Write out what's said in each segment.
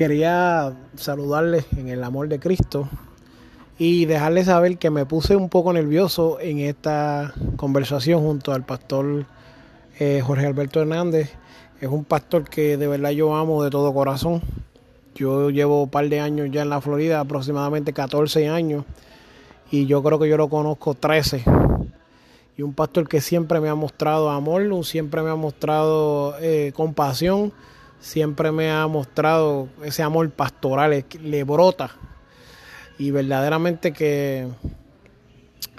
Quería saludarles en el amor de Cristo y dejarles saber que me puse un poco nervioso en esta conversación junto al pastor eh, Jorge Alberto Hernández. Es un pastor que de verdad yo amo de todo corazón. Yo llevo un par de años ya en la Florida, aproximadamente 14 años, y yo creo que yo lo conozco 13. Y un pastor que siempre me ha mostrado amor, siempre me ha mostrado eh, compasión siempre me ha mostrado ese amor pastoral, le brota. Y verdaderamente que,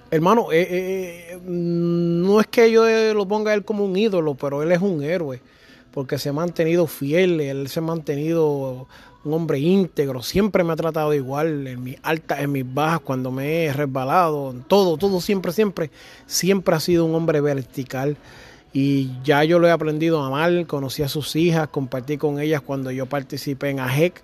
hermano, eh, eh, no es que yo lo ponga a él como un ídolo, pero él es un héroe, porque se ha mantenido fiel, él se ha mantenido un hombre íntegro, siempre me ha tratado igual en mis altas, en mis bajas, cuando me he resbalado, todo, todo, siempre, siempre, siempre ha sido un hombre vertical. Y ya yo lo he aprendido a amar, conocí a sus hijas, compartí con ellas cuando yo participé en AJEC,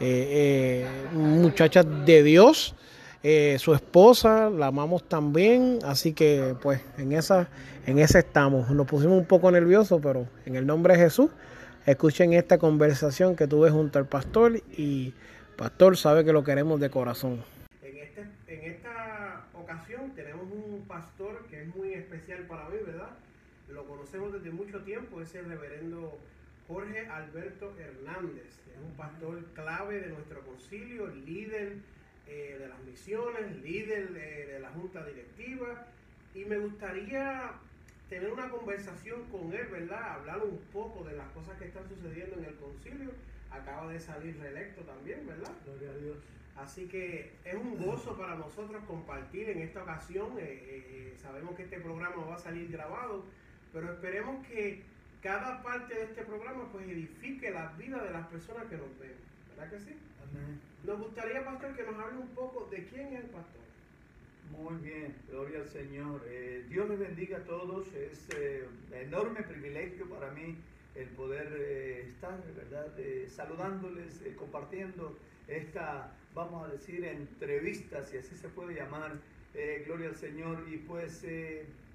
eh, eh, muchachas de Dios, eh, su esposa, la amamos también, así que pues en esa, en esa estamos. Nos pusimos un poco nerviosos, pero en el nombre de Jesús, escuchen esta conversación que tuve junto al pastor y pastor sabe que lo queremos de corazón. En, este, en esta ocasión tenemos un pastor que es muy especial para mí, ¿verdad? Lo conocemos desde mucho tiempo, es el reverendo Jorge Alberto Hernández. Es un pastor clave de nuestro concilio, líder eh, de las misiones, líder de, la junta directiva. Y me gustaría tener una conversación con él, ¿verdad? Hablar un poco de las cosas que están sucediendo en el concilio. Acaba de salir reelecto también, ¿verdad? Gloria a Dios. Así que es un gozo para nosotros compartir en esta ocasión. Eh, eh, sabemos que este programa va a salir grabado pero esperemos que cada parte de este programa pues edifique la vida de las personas que nos ven. ¿Verdad que sí? Amén. Nos gustaría, pastor, que nos hable un poco de quién es el pastor. Muy bien, gloria al Señor. Eh, Dios les bendiga a todos. Es eh, enorme privilegio para mí el poder eh, estar, ¿verdad? saludándoles, compartiendo esta, vamos a decir, entrevista, si así se puede llamar. gloria al Señor. Y pues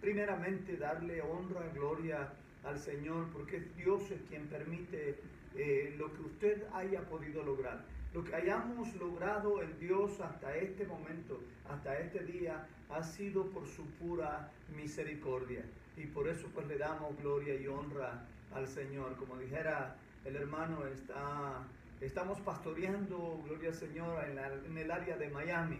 primeramente darle honra, gloria al Señor, porque Dios es quien permite eh, lo que usted haya podido lograr. Lo que hayamos logrado en Dios hasta este momento, hasta este día, ha sido por su pura misericordia. Y por eso pues le damos gloria y honra al Señor. Como dijera el hermano, está, estamos pastoreando, gloria al Señor, en, el área de Miami,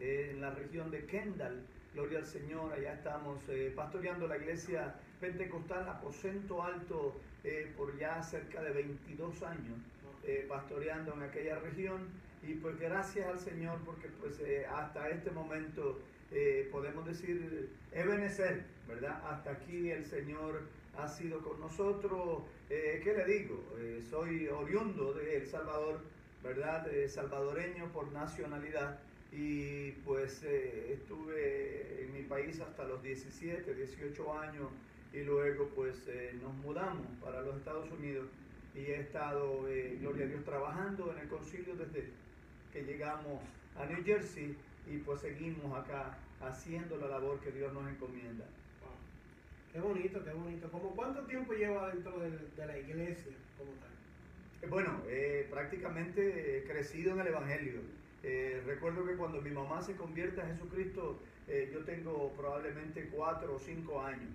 eh, en la región de Kendall Gloria al Señor, allá estamos eh, pastoreando la iglesia pentecostal Aposento Alto eh, por ya cerca de 22 años, eh, pastoreando en aquella región. Y pues gracias al Señor porque pues hasta este momento podemos decir Ebenezer, ¿verdad? Hasta aquí el Señor ha sido con nosotros. ¿Qué le digo? soy oriundo de El Salvador, ¿verdad? salvadoreño por nacionalidad y pues eh, estuve en mi país hasta los 17, 18 años y luego pues eh, nos mudamos para los Estados Unidos y he estado, eh, gloria a Dios, trabajando en el concilio desde que llegamos a New Jersey y pues seguimos acá haciendo la labor que Dios nos encomienda. Qué bonito, qué bonito. ¿Cómo cuánto tiempo lleva dentro de, la iglesia como tal? Bueno, prácticamente he crecido en el Evangelio. Eh, recuerdo que cuando mi mamá se convierte a Jesucristo, eh, yo tengo probablemente cuatro o cinco años.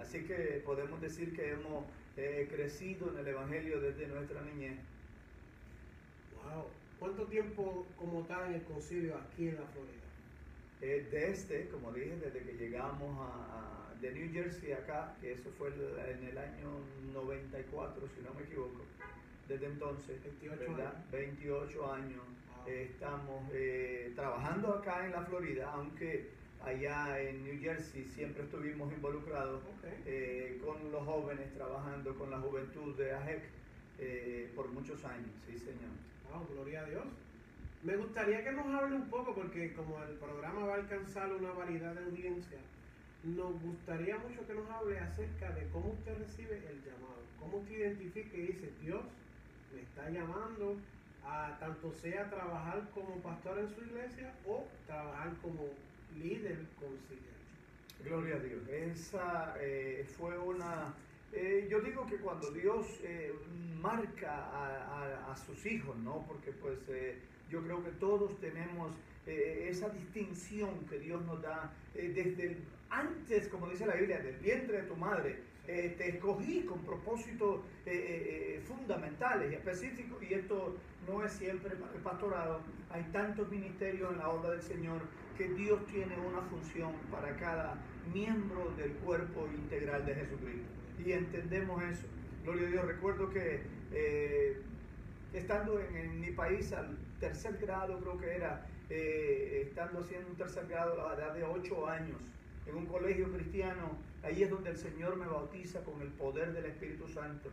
Así que podemos decir que hemos eh, crecido en el Evangelio desde nuestra niñez. Wow. ¿Cuánto tiempo como tal en el concilio aquí en la Florida? desde, como dije, desde que llegamos a, de New Jersey acá, que eso fue en el año 94, si no me equivoco. Desde entonces. 28 ¿verdad? años. 28 años. Wow. Eh, estamos eh, trabajando acá en la Florida, aunque allá en New Jersey siempre estuvimos involucrados eh, con los jóvenes, trabajando con la juventud de AJEC eh, por muchos años, sí señor. Wow, gloria a Dios. Me gustaría que nos hable un poco, porque como el programa va a alcanzar una variedad de audiencia, nos gustaría mucho que nos hable acerca de cómo usted recibe el llamado, cómo usted identifica y dice, Dios me está llamando a tanto sea trabajar como pastor en su iglesia o trabajar como líder conciliar. Gloria a Dios. Esa eh, fue una... eh, yo digo que cuando Dios eh, marca a, sus hijos, ¿no? Porque pues yo creo que todos tenemos esa distinción que Dios nos da desde antes, como dice la Biblia, del vientre de tu madre. Eh, te escogí con propósitos eh, eh, fundamentales y específicos y esto no es siempre el pastorado. Hay tantos ministerios en la obra del Señor que Dios tiene una función para cada miembro del cuerpo integral de Jesucristo. Y entendemos eso. Gloria a Dios. Recuerdo que estando en, en mi país al tercer grado, creo que era, estando haciendo un tercer grado a la edad de 8 años, en un colegio cristiano, ahí es donde el Señor me bautiza con el poder del Espíritu Santo.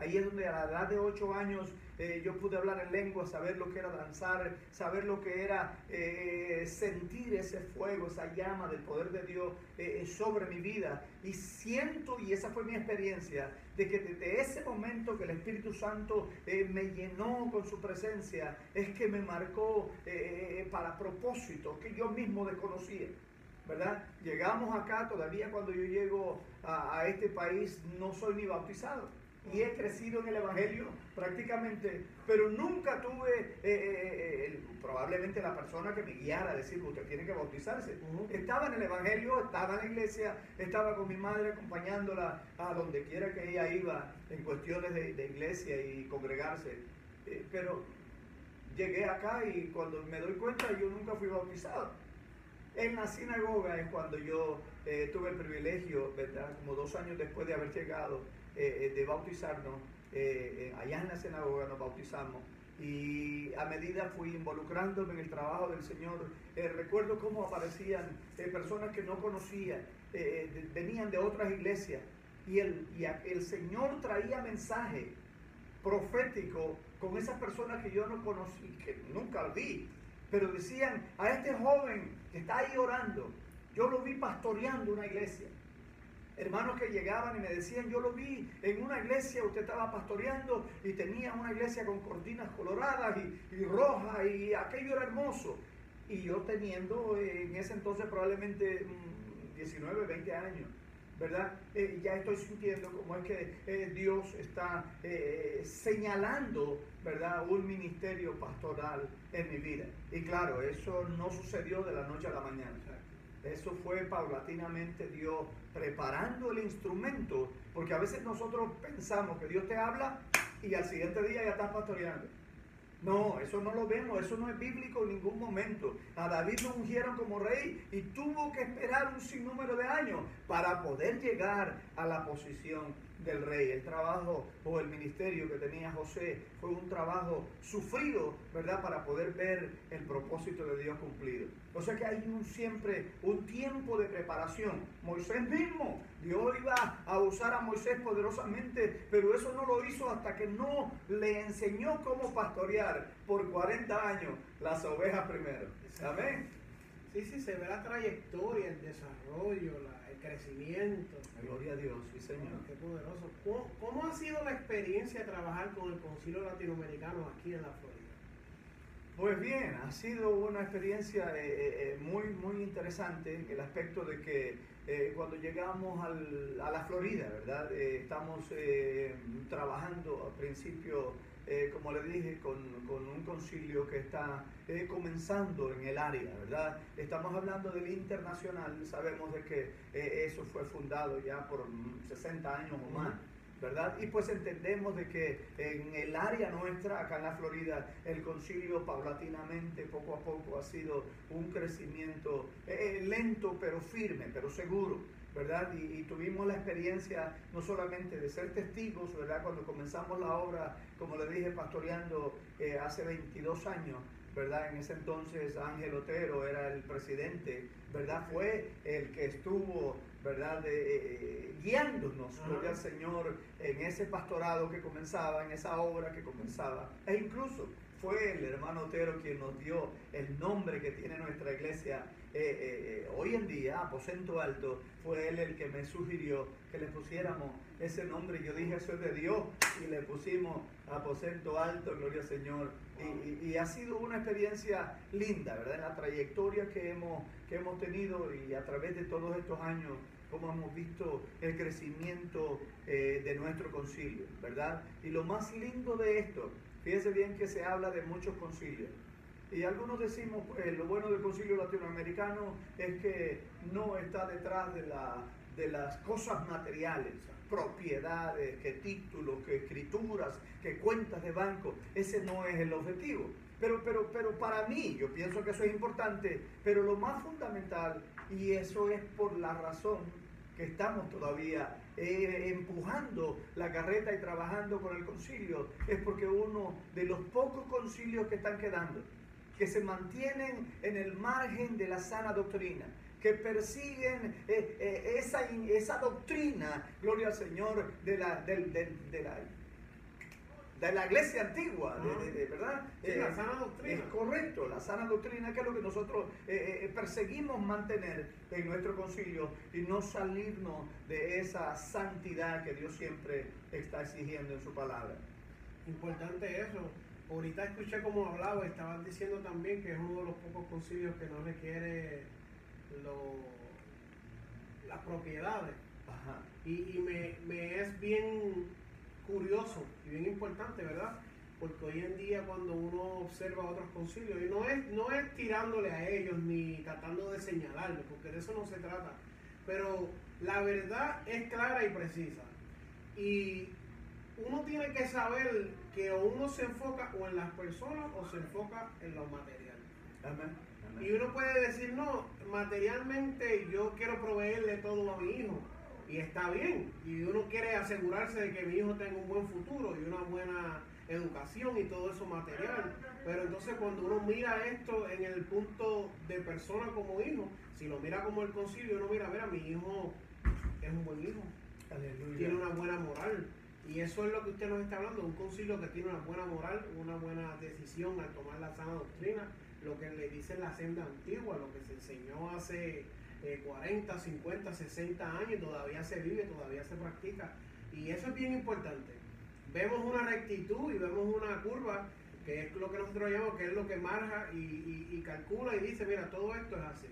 Ahí es donde a la edad de 8 años eh, yo pude hablar en lengua, saber lo que era danzar, saber lo que era eh, sentir ese fuego, esa llama del poder de Dios eh, sobre mi vida. Y siento, y esa fue mi experiencia, de que desde ese momento que el Espíritu Santo me llenó con su presencia, es que me marcó para propósitos que yo mismo desconocía. ¿Verdad? Llegamos acá, todavía cuando yo llego a, a este país no soy ni bautizado. Y he crecido en el Evangelio prácticamente, pero nunca tuve eh, eh, el- probablemente la persona que me guiara a decir, usted tiene que bautizarse. Estaba en el Evangelio, estaba en la iglesia, estaba con mi madre acompañándola a donde quiera que ella iba en cuestiones de, de iglesia y congregarse. Eh, pero llegué acá y cuando me doy cuenta yo nunca fui bautizado. En la sinagoga es cuando yo eh, tuve el privilegio, ¿verdad? Como dos años después de haber llegado, eh, eh, de bautizarnos. eh, allá en la sinagoga nos bautizamos. Y a medida fui involucrándome en el trabajo del Señor, recuerdo cómo aparecían personas que no conocía, venían de otras iglesias. Y el, el Señor traía mensaje profético con esas personas que yo no conocí, que nunca vi, pero decían a este joven que está ahí orando, yo lo vi pastoreando una iglesia. Hermanos que llegaban y me decían, yo lo vi en una iglesia, usted estaba pastoreando y tenía una iglesia con cortinas coloradas y, y rojas y aquello era hermoso. Y yo teniendo eh, en ese entonces probablemente mm, 19, 20 años, ¿verdad? Eh, ya estoy sintiendo como es que eh, Dios está eh, señalando, ¿verdad? Un ministerio pastoral en mi vida. Y claro, eso no sucedió de la noche a la mañana. Eso fue paulatinamente Dios preparando el instrumento, porque a veces nosotros pensamos que Dios te habla y al siguiente día ya estás pastoreando. No, eso no lo vemos, eso no es bíblico en ningún momento. A David lo ungieron como rey y tuvo que esperar un sinnúmero de años para poder llegar a la posición del rey. El trabajo o el ministerio que tenía José fue un trabajo sufrido, ¿verdad? Para poder ver el propósito de Dios cumplido. O sea que hay un siempre un tiempo de preparación. Moisés mismo, Dios iba a usar a Moisés poderosamente, pero eso no lo hizo hasta que no le enseñó cómo pastorear por 40 años las ovejas primero. Amén. Sí, sí, se ve la trayectoria, el desarrollo, la- crecimiento. Gloria a Dios, sí Señor. Qué poderoso. ¿Cómo, cómo ha sido la experiencia de trabajar con el Concilio Latinoamericano aquí en la Florida? Pues bien, ha sido una experiencia eh, eh, eh, muy, muy interesante en el aspecto de que eh, cuando llegamos al- a la Florida, ¿verdad? Estamos eh, trabajando al principio, eh, como le dije, con, con un concilio que está eh, comenzando en el área, ¿verdad? Estamos hablando del internacional, sabemos de que eh, eso fue fundado ya por mm, 60 años o más. ¿verdad? Y pues entendemos de que en el área nuestra, acá en la Florida, el concilio paulatinamente, poco a poco, ha sido un crecimiento eh, lento pero firme, pero seguro. ¿Verdad? Y, tuvimos la experiencia no solamente de ser testigos, ¿verdad? Cuando comenzamos la obra, como le dije, pastoreando eh, hace 22 años, ¿verdad? En ese entonces Ángel Otero era el presidente, ¿verdad? Fue el que estuvo, ¿verdad? Eh, guiándonos, gloria al Señor, en ese pastorado que comenzaba, en esa obra que comenzaba. E incluso fue el hermano Otero quien nos dio el nombre que tiene nuestra iglesia eh, eh, eh, hoy en día, Aposento Alto, fue él el que me sugirió que le pusiéramos ese nombre. Yo dije, eso es de Dios, y le pusimos Aposento Alto, gloria al Señor. Y, ha sido una experiencia linda, ¿verdad? La trayectoria que hemos, que hemos tenido y a través de todos estos años, como hemos visto el crecimiento de nuestro concilio, ¿verdad? Y lo más lindo de esto Fíjense bien que se habla de muchos concilios. Y algunos decimos, pues, lo bueno del concilio latinoamericano es que no está detrás de, la, de las cosas materiales, propiedades, que títulos, que escrituras, que cuentas de banco. Ese no es el objetivo. Pero, pero, pero para mí, yo pienso que eso es importante, pero lo más fundamental, y eso es por la razón que estamos todavía eh, empujando la carreta y trabajando con el concilio, es porque uno de los pocos concilios que están quedando, que se mantienen en el margen de la sana doctrina, que persiguen eh, eh, esa, esa doctrina, gloria al Señor, de la, de, de la de la iglesia antigua, de, ¿verdad? la eh, sana doctrina. Es correcto, la sana doctrina, que es lo que nosotros eh, eh, perseguimos mantener en nuestro concilio y no salirnos de esa santidad que Dios siempre está exigiendo en su palabra. Importante eso. Ahorita escuché cómo hablaba, estaban diciendo también que es uno de los pocos concilios que no requiere lo, las propiedades. Ajá. Y, me, me es bien curioso y bien importante, ¿verdad? Porque hoy en día cuando uno observa otros concilios, y no es, no es tirándole a ellos ni tratando de señalarles, porque de eso no se trata, pero la verdad es clara y precisa. Y uno tiene que saber que uno se enfoca o en las personas o se enfoca en lo material. Y uno puede decir, no, materialmente yo quiero proveerle todo a mi hijo y está bien. Y uno quiere asegurarse de que mi hijo tenga un buen futuro y una buena educación y todo eso material. Pero entonces cuando uno mira esto en el punto de persona como hijo, si lo mira como el concilio, uno mira, mira, mi hijo es un buen hijo. Tiene una buena moral. Y eso es lo que usted nos está hablando, un concilio que tiene una buena moral, una buena decisión al tomar la sana doctrina, lo que le dice la senda antigua, lo que se enseñó hace 40, 50, 60 años, todavía se vive, todavía se practica. Y eso es bien importante. Vemos una rectitud y vemos una curva, que es lo que nosotros llamamos, que es lo que marja y, calcula y dice, mira, todo esto es así.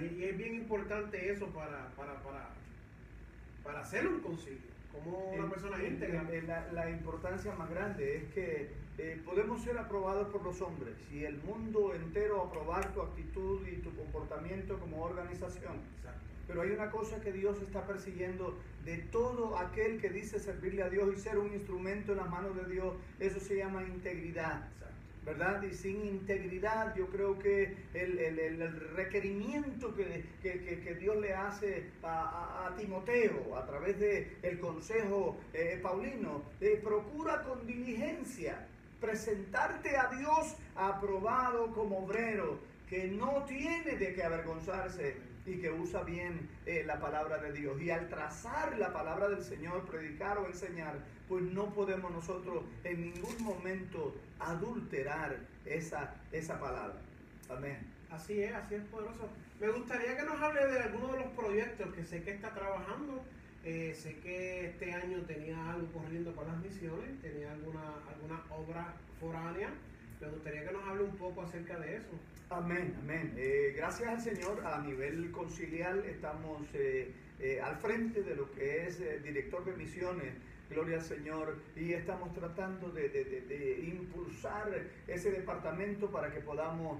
Y, es bien importante eso para, para, para, para hacer un concilio como una persona íntegra. La, la, importancia más grande es que eh, podemos ser aprobados por los hombres y el mundo entero aprobar tu actitud y tu comportamiento como organización. Pero hay una cosa que Dios está persiguiendo de todo aquel que dice servirle a Dios y ser un instrumento en las manos de Dios. Eso se llama integridad. ¿verdad? Y sin integridad yo creo que el, requerimiento que, Dios le hace a, Timoteo a través del el consejo eh, paulino, eh, procura con diligencia presentarte a Dios aprobado como obrero, que no tiene de qué avergonzarse y que usa bien eh, la palabra de Dios. Y al trazar la palabra del Señor, predicar o enseñar, pues no podemos nosotros en ningún momento adulterar esa, esa palabra. Amén. Así es, así es poderoso. Me gustaría que nos hable de alguno de los proyectos que sé que está trabajando eh, sé que este año tenía algo corriendo con las misiones, tenía alguna, alguna obra foránea. Me gustaría que nos hable un poco acerca de eso. Amén, amén. Eh, gracias al Señor, a nivel conciliar estamos eh, al frente de lo que es director de misiones gloria al Señor, y estamos tratando de, impulsar ese departamento para que podamos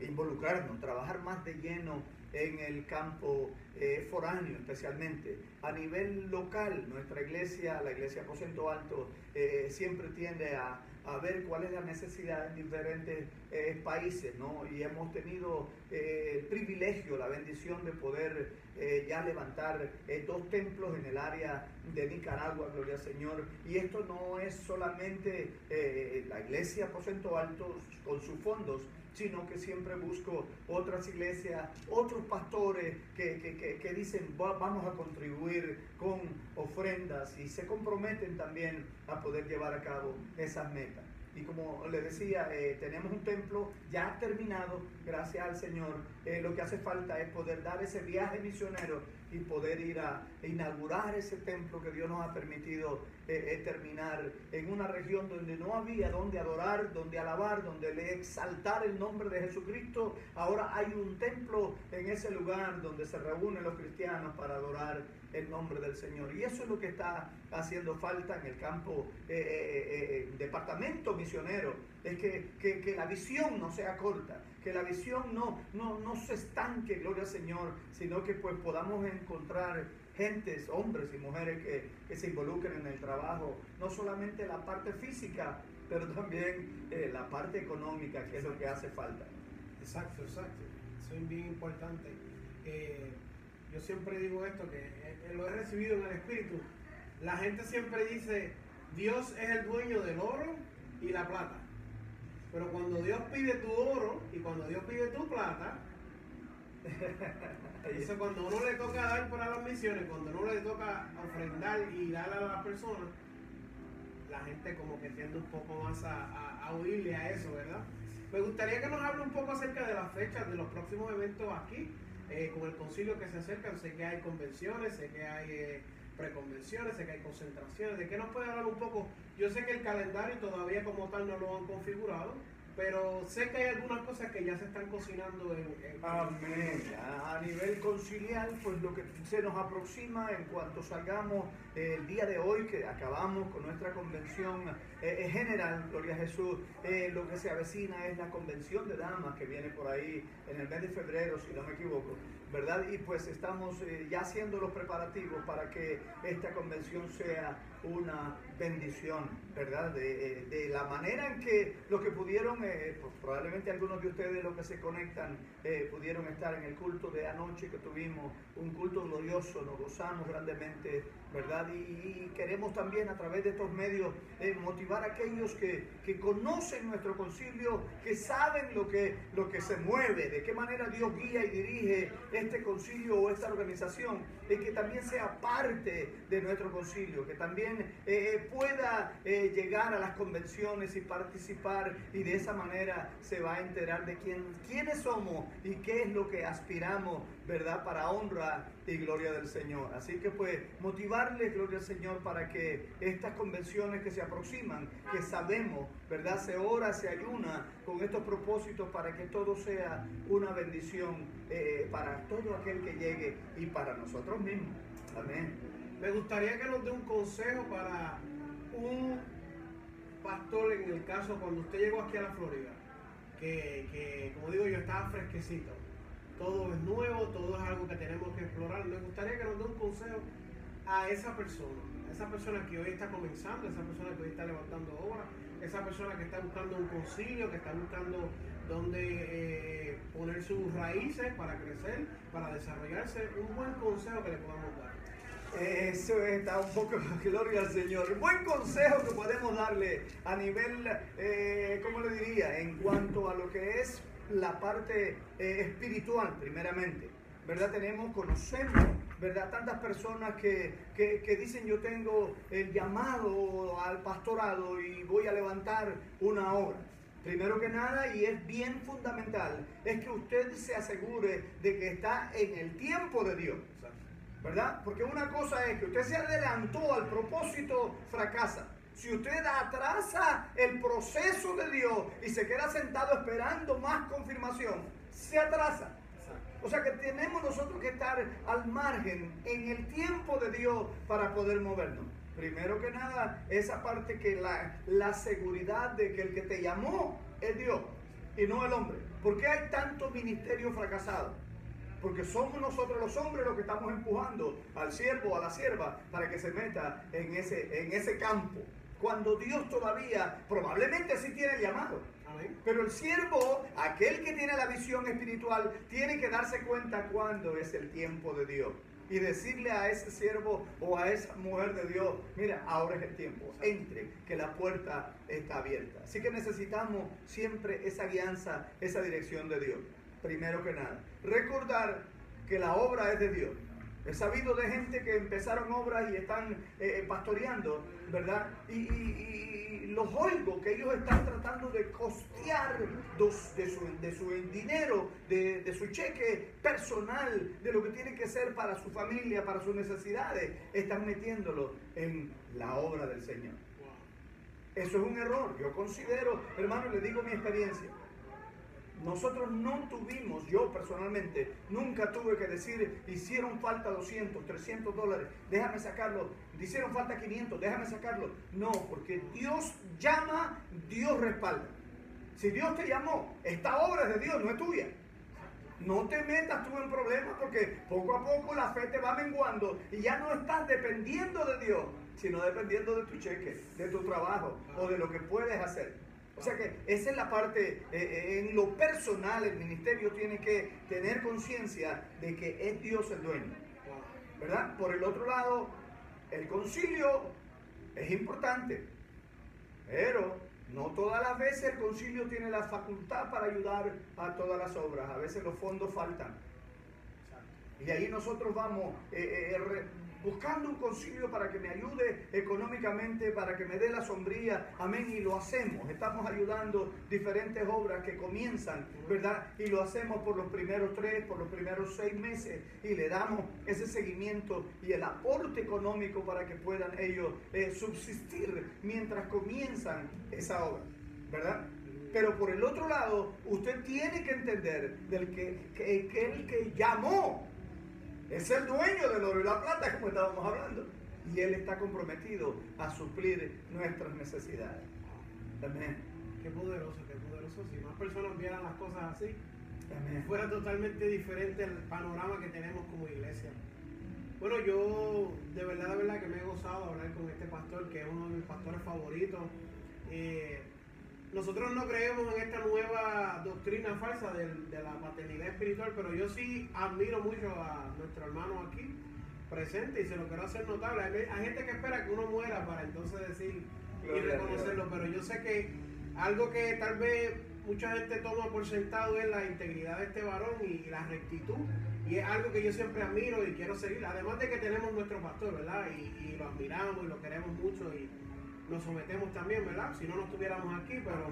involucrarnos, trabajar más de lleno en el campo eh, foráneo especialmente. A nivel local, nuestra iglesia, la iglesia Aposento Alto, eh, siempre tiende a, a, ver cuál es la necesidad en diferentes eh, países, ¿no? Y hemos tenido el privilegio, la bendición de poder ya levantar dos templos en el área de Nicaragua, gloria al Señor. Y esto no es solamente la iglesia Aposento Alto con sus fondos, sino que siempre busco otras iglesias, otros pastores que, dicen vamos a contribuir con ofrendas y se comprometen también a poder llevar a cabo esas metas. Y como le decía, eh, tenemos un templo ya terminado, gracias al Señor. Eh, lo que hace falta es poder dar ese viaje misionero y poder ir a inaugurar ese templo que Dios nos ha permitido eh, terminar en una región donde no había donde adorar, donde alabar, donde le exaltar el nombre de Jesucristo. Ahora hay un templo en ese lugar donde se reúnen los cristianos para adorar el nombre del Señor. Y eso es lo que está haciendo falta en el campo departamento misionero. Es que, que la visión no sea corta que la visión no, no, no se estanque, gloria al Señor, sino que pues podamos encontrar gentes, hombres y mujeres que, que se involucren en el trabajo, no solamente la parte física, pero también eh, la parte económica, que es lo que hace falta. Exacto, exacto. Eso es bien importante. Eh, yo siempre digo esto, que eh, lo he recibido en el Espíritu. La gente siempre dice, Dios es el dueño del oro y la plata. Pero cuando Dios pide tu oro y cuando Dios pide tu plata, eso cuando uno le toca dar para las misiones, cuando uno le toca ofrendar y dar a las personas, la gente como que tiende un poco más a, a, oírle a eso, ¿verdad? Me gustaría que nos hable un poco acerca de las fechas de los próximos eventos aquí, eh, con el concilio que se acercan. Sé que hay convenciones, sé que hay eh, preconvenciones, sé que hay concentraciones. ¿De qué nos puede hablar un poco? Yo sé que el calendario todavía como tal no lo han configurado, pero sé que hay algunas cosas que ya se están cocinando en... Amén. A, nivel conciliar, pues lo que se nos aproxima en cuanto salgamos eh, el día de hoy, que acabamos con nuestra convención eh, general, Gloria a Jesús, eh, lo que se avecina es la convención de damas que viene por ahí en el mes de febrero, si no me equivoco. ¿Verdad? Y pues estamos ya haciendo los preparativos para que esta convención sea una bendición, ¿verdad? De, de la manera en que los que pudieron eh, pues, probablemente algunos de ustedes los que se conectan eh, pudieron estar en el culto de anoche que tuvimos, un culto glorioso, nos gozamos grandemente, ¿verdad? Y, queremos también a través de estos medios eh, motivar a aquellos que, que, conocen nuestro concilio, que saben lo que, lo que se mueve, de qué manera Dios guía y dirige este concilio o esta organización, que también sea parte de nuestro concilio, que también pueda llegar a las convenciones y participar y de esa manera se va a enterar de quién, quiénes somos y qué es lo que aspiramos, ¿verdad? Para honra y gloria del Señor. Así que pues motivarles, gloria al Señor, para que estas convenciones que se aproximan, que sabemos, ¿verdad? Se ora, se ayuna con estos propósitos para que todo sea una bendición eh, para todo aquel que llegue y para nosotros mismos. Amén. Me gustaría que nos dé un consejo para un pastor en el caso cuando usted llegó aquí a la Florida, que, como digo yo estaba fresquecito, todo es nuevo, todo es algo que tenemos que explorar. Me gustaría que nos dé un consejo a esa persona, a esa persona que hoy está comenzando, esa persona que hoy está levantando obras, esa persona que está buscando un concilio, que está buscando dónde eh, poner sus raíces para crecer, para desarrollarse, un buen consejo que le podamos dar. Eso está un poco, gloria al Señor. Buen consejo que podemos darle a nivel, eh, ¿cómo le diría? En cuanto a lo que es la parte eh, espiritual, primeramente. ¿Verdad? Tenemos, conocemos, ¿verdad? Tantas personas que, que, dicen yo tengo el llamado al pastorado y voy a levantar una hora. Primero que nada, y es bien fundamental, es que usted se asegure de que está en el tiempo de Dios. ¿verdad? Porque una cosa es que usted se adelantó al propósito, fracasa. Si usted atrasa el proceso de Dios y se queda sentado esperando más confirmación, se atrasa. O sea que tenemos nosotros que estar al margen en el tiempo de Dios para poder movernos. Primero que nada, esa parte que la, la seguridad de que el que te llamó es Dios y no el hombre. ¿Por qué hay tanto ministerio fracasado? Porque somos nosotros los hombres los que estamos empujando al siervo o a la sierva para que se meta en ese, en ese campo. Cuando Dios todavía probablemente sí tiene el llamado. Pero el siervo, aquel que tiene la visión espiritual, tiene que darse cuenta cuándo es el tiempo de Dios y decirle a ese siervo o a esa mujer de Dios, mira, ahora es el tiempo, entre, que la puerta está abierta. Así que necesitamos siempre esa guianza, esa dirección de Dios. Primero que nada, recordar que la obra es de Dios. He sabido de gente que empezaron obras y están eh, pastoreando, ¿verdad? y los oigo que ellos están tratando de costear de su, de su dinero, de, de, su cheque personal, de lo que tiene que ser para su familia, para sus necesidades, están metiéndolo en la obra del Señor. Eso es un error. Yo considero, hermano, le digo mi experiencia. Nosotros no tuvimos, yo personalmente, nunca tuve que decir, hicieron falta 200, 300 dólares, déjame sacarlo, hicieron falta 500, déjame sacarlo. No, porque Dios llama, Dios respalda. Si Dios te llamó, esta obra es de Dios, no es tuya. No te metas tú en problemas porque poco a poco la fe te va menguando y ya no estás dependiendo de Dios, sino dependiendo de tu cheque, de tu trabajo o de lo que puedes hacer. O sea que esa es la parte, eh, eh, en lo personal el ministerio tiene que tener conciencia de que es Dios el dueño. ¿Verdad? Por el otro lado, el concilio es importante, pero no todas las veces el concilio tiene la facultad para ayudar a todas las obras. A veces los fondos faltan. Y ahí nosotros vamos eh, buscando un concilio para que me ayude económicamente, para que me dé la sombría. Amén. Y lo hacemos. Estamos ayudando diferentes obras que comienzan, ¿verdad? Y lo hacemos por los primeros tres, por los primeros seis meses. Y le damos ese seguimiento y el aporte económico para que puedan ellos eh, subsistir mientras comienzan esa obra, ¿verdad? Pero por el otro lado, usted tiene que entender del que, que el que llamó es el dueño del oro y la plata, como estábamos hablando. Y Él está comprometido a suplir nuestras necesidades. Amén. Qué poderoso, qué poderoso. Si más personas vieran las cosas así, fuera totalmente diferente el panorama que tenemos como iglesia. Bueno, yo de verdad, de verdad que me he gozado hablar con este pastor, que es uno de mis pastores favoritos. Eh, nosotros no creemos en esta nueva doctrina falsa de, la paternidad espiritual, pero yo sí admiro mucho a nuestro hermano aquí presente y se lo quiero hacer notable. Hay, gente que espera que uno muera para entonces decir y reconocerlo, pero yo sé que algo que tal vez mucha gente toma por sentado es la integridad de este varón y, la rectitud. Y es algo que yo siempre admiro y quiero seguir. Además de que tenemos nuestro pastor, ¿verdad? Y, y lo admiramos y lo queremos mucho. Y, nos sometemos también, ¿verdad? Si no, no estuviéramos aquí, pero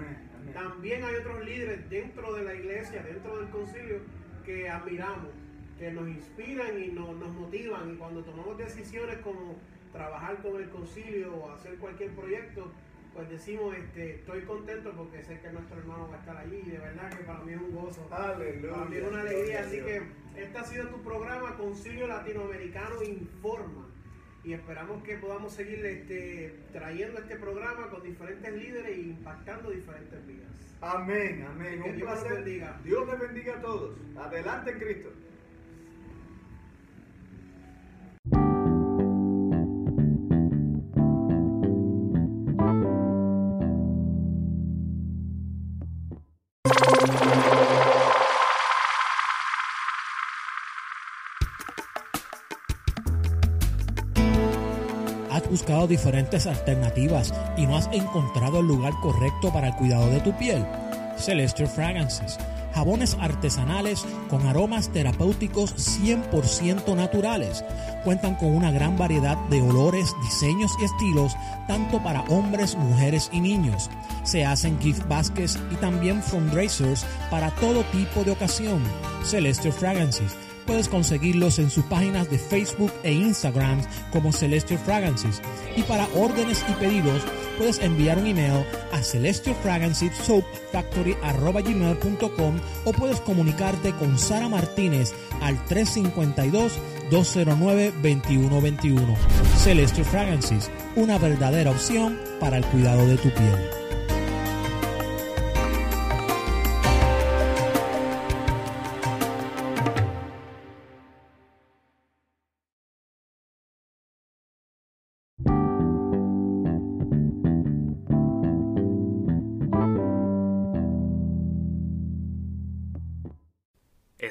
también hay otros líderes dentro de la iglesia, dentro del concilio, que admiramos, que nos inspiran y nos, motivan. Y cuando tomamos decisiones como trabajar con el concilio o hacer cualquier proyecto, pues decimos, este, estoy contento porque sé que nuestro hermano va a estar allí y de verdad que para mí es un gozo. Aleluya. Para mí es una alegría. Así que este ha sido tu programa Concilio Latinoamericano Informa y esperamos que podamos seguir este, trayendo este programa con diferentes líderes e impactando diferentes vidas. Amén, amén. Un Dios placer. bendiga. Dios les bendiga a todos. Adelante en Cristo. Buscado diferentes alternativas y no has encontrado el lugar correcto para el cuidado de tu piel? Celestial Fragrances. Jabones artesanales con aromas terapéuticos 100% naturales. Cuentan con una gran variedad de olores, diseños y estilos, tanto para hombres, mujeres y niños. Se hacen gift baskets y también fundraisers para todo tipo de ocasión. Celestial Fragrances puedes conseguirlos en sus páginas de Facebook e Instagram como Celestial Fragrances. Y para órdenes y pedidos, puedes enviar un email a celestialfragrancesoapfactory.com o puedes comunicarte con Sara Martínez al 352-209-2121. Celestial Fragrances, una verdadera opción para el cuidado de tu piel.